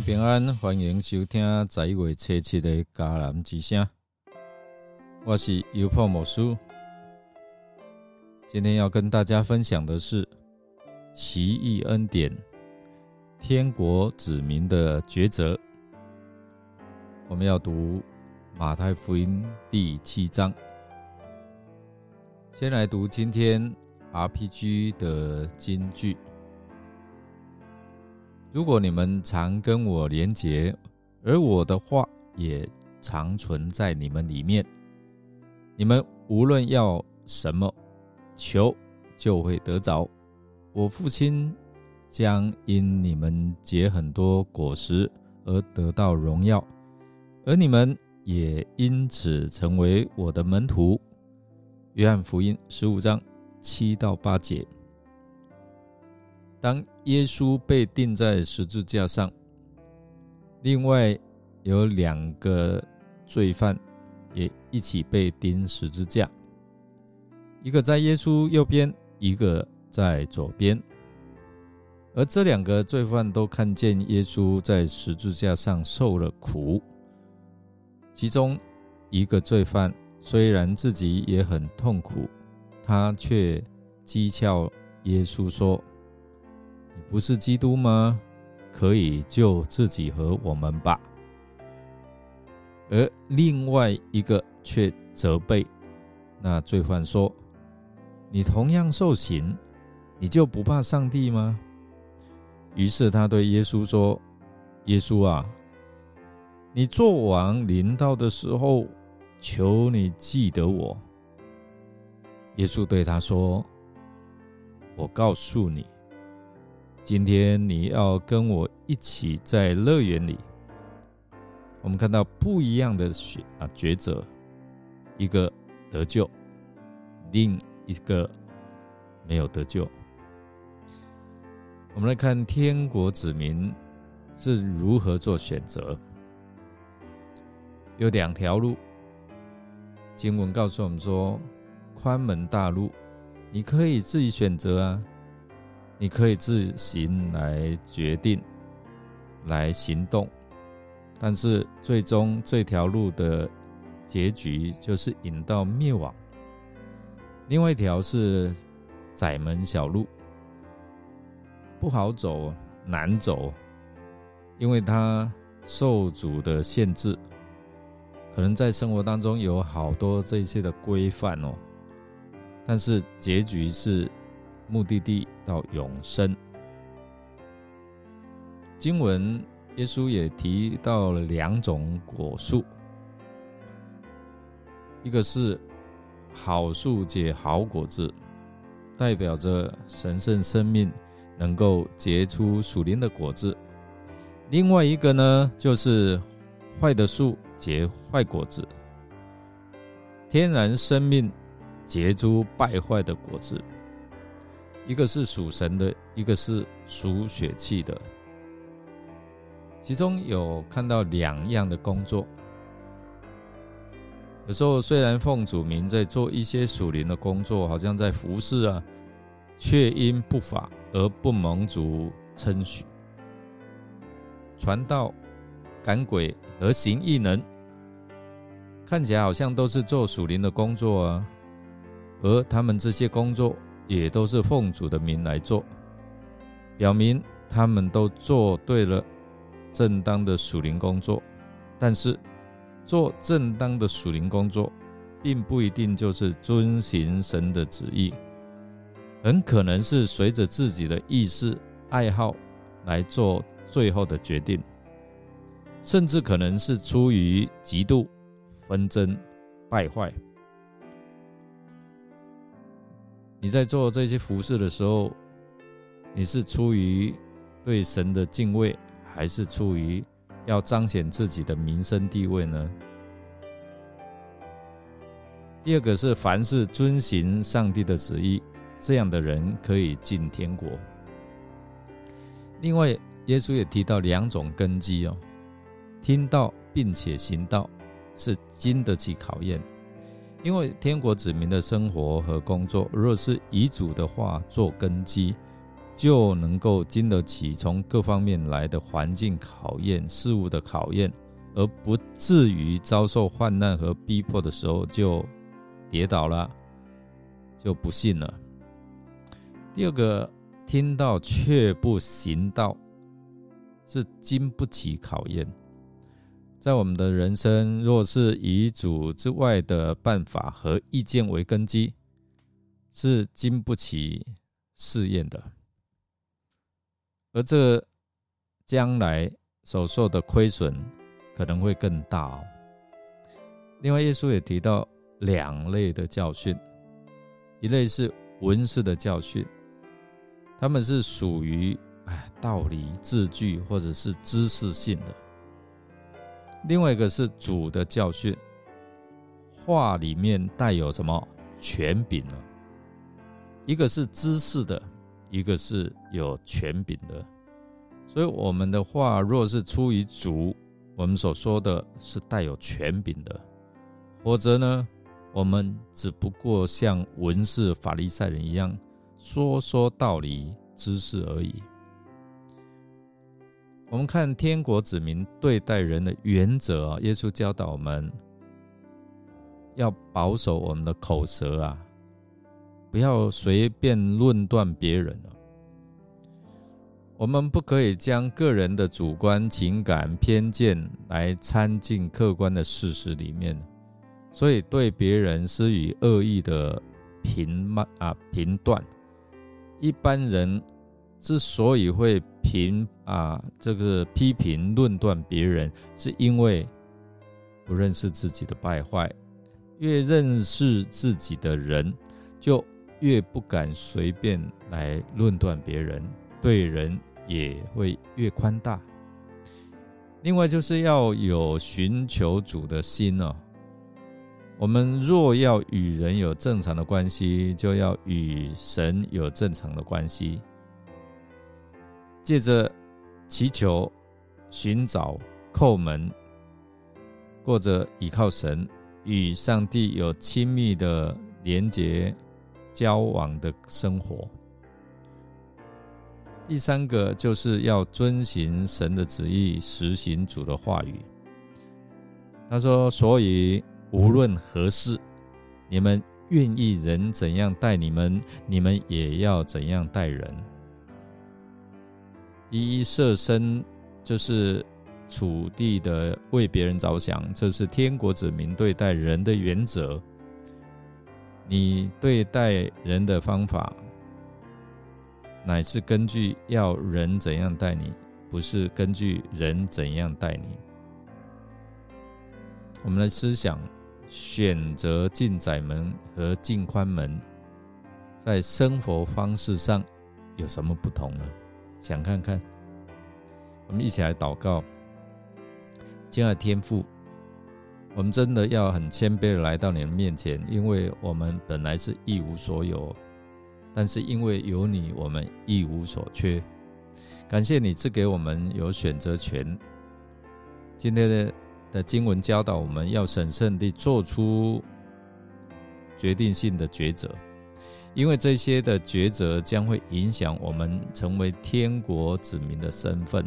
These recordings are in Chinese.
平安，欢迎收听十一月七的迦南之声。我是优破魔术，今天要跟大家分享的是奇异恩典，天国子民的抉择。我们要读马太福音第七章，先来读今天 RPG 的金句。如果你们常跟我连结，而我的话也常存在你们里面，你们无论要什么，求就会得着。我父亲将因你们结很多果实而得到荣耀，而你们也因此成为我的门徒。约翰福音十五章七到八节。当耶稣被钉在十字架上，另外有两个罪犯也一起被钉十字架，一个在耶稣右边，一个在左边。而这两个罪犯都看见耶稣在十字架上受了苦。其中一个罪犯虽然自己也很痛苦，他却讥诮耶稣说。你不是基督吗？可以救自己和我们吧。而另外一个却责备那罪犯说：“你同样受刑，你就不怕上帝吗？”于是他对耶稣说：“耶稣啊，你做王临到的时候，求你记得我。”耶稣对他说：“我告诉你。”今天你要跟我一起在乐园里。我们看到不一样的选啊抉择，一个得救，另一个没有得救。我们来看天国子民是如何做选择。有两条路，经文告诉我们说，宽门大路，你可以自己选择啊。你可以自行来决定，来行动，但是最终这条路的结局就是引到灭亡。另外一条是窄门小路，不好走，难走，因为它受阻的限制，可能在生活当中有好多这些的规范哦，但是结局是。目的地到永生。经文耶稣也提到了两种果树，一个是好树结好果子，代表着神圣生命能够结出属灵的果子；另外一个呢，就是坏的树结坏果子，天然生命结出败坏的果子。一个是属神的，一个是属血气的。其中有看到两样的工作。有时候虽然奉主名在做一些属灵的工作，好像在服侍啊，却因不法而不蒙主称许。传道、赶鬼和行异能，看起来好像都是做属灵的工作啊，而他们这些工作。也都是奉主的名来做，表明他们都做对了正当的属灵工作。但是，做正当的属灵工作，并不一定就是遵行神的旨意，很可能是随着自己的意识、爱好来做最后的决定，甚至可能是出于嫉妒、纷争、败坏。你在做这些服饰的时候，你是出于对神的敬畏，还是出于要彰显自己的民生地位呢？第二个是，凡是遵行上帝的旨意，这样的人可以进天国。另外，耶稣也提到两种根基哦，听到并且行道，是经得起考验。因为天国子民的生活和工作，若是遗嘱的话做根基，就能够经得起从各方面来的环境考验、事物的考验，而不至于遭受患难和逼迫的时候就跌倒了，就不信了。第二个，听到却不行道，是经不起考验。在我们的人生，若是以主之外的办法和意见为根基，是经不起试验的。而这将来所受的亏损可能会更大哦。另外，耶稣也提到两类的教训，一类是文士的教训，他们是属于哎道理、字句或者是知识性的；另外一个是主的教训，话里面带有什么权柄呢？一个是知识的。一个是有权柄的，所以我们的话若是出于主，我们所说的是带有权柄的；否则呢，我们只不过像文士、法利赛人一样说说道理、知识而已。我们看天国子民对待人的原则啊，耶稣教导我们要保守我们的口舌啊。不要随便论断别人啊我们不可以将个人的主观情感偏见来掺进客观的事实里面，所以对别人施以恶意的评骂啊评断。一般人之所以会评啊这个批评论断别人，是因为不认识自己的败坏。越认识自己的人，就越不敢随便来论断别人，对人也会越宽大。另外，就是要有寻求主的心哦。我们若要与人有正常的关系，就要与神有正常的关系。借着祈求、寻找、叩门，过着依靠神与上帝有亲密的连结。交往的生活。第三个就是要遵行神的旨意，实行主的话语。他说：“所以无论何事，你们愿意人怎样待你们，你们也要怎样待人。一一设身就是处地的为别人着想，这是天国子民对待人的原则。”你对待人的方法，乃是根据要人怎样待你，不是根据人怎样待你。我们的思想选择进窄门和进宽门，在生活方式上有什么不同呢？想看看，我们一起来祷告，亲爱的天父。我们真的要很谦卑的来到你的面前，因为我们本来是一无所有，但是因为有你，我们一无所缺。感谢你赐给我们有选择权。今天的的经文教导我们要审慎地做出决定性的抉择，因为这些的抉择将会影响我们成为天国子民的身份。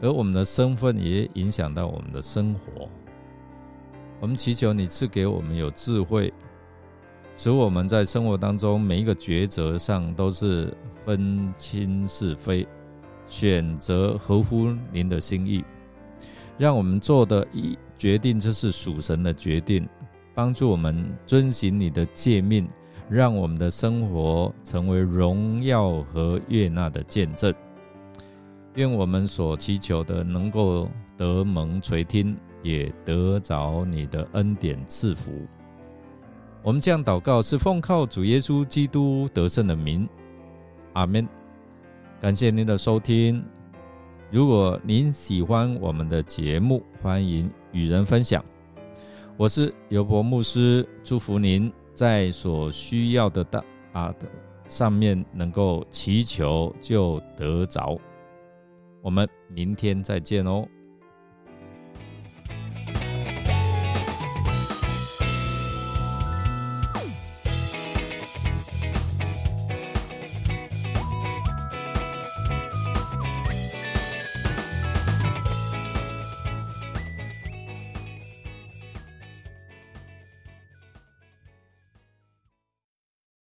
而我们的身份也影响到我们的生活。我们祈求你赐给我们有智慧，使我们在生活当中每一个抉择上都是分清是非，选择合乎您的心意。让我们做的一决定，这是属神的决定，帮助我们遵行你的诫命，让我们的生活成为荣耀和悦纳的见证。愿我们所祈求的能够得蒙垂听，也得着你的恩典赐福。我们这样祷告，是奉靠主耶稣基督得胜的名。阿门。感谢您的收听。如果您喜欢我们的节目，欢迎与人分享。我是尤伯牧师，祝福您在所需要的大啊的上面能够祈求就得着。我们明天再见哦。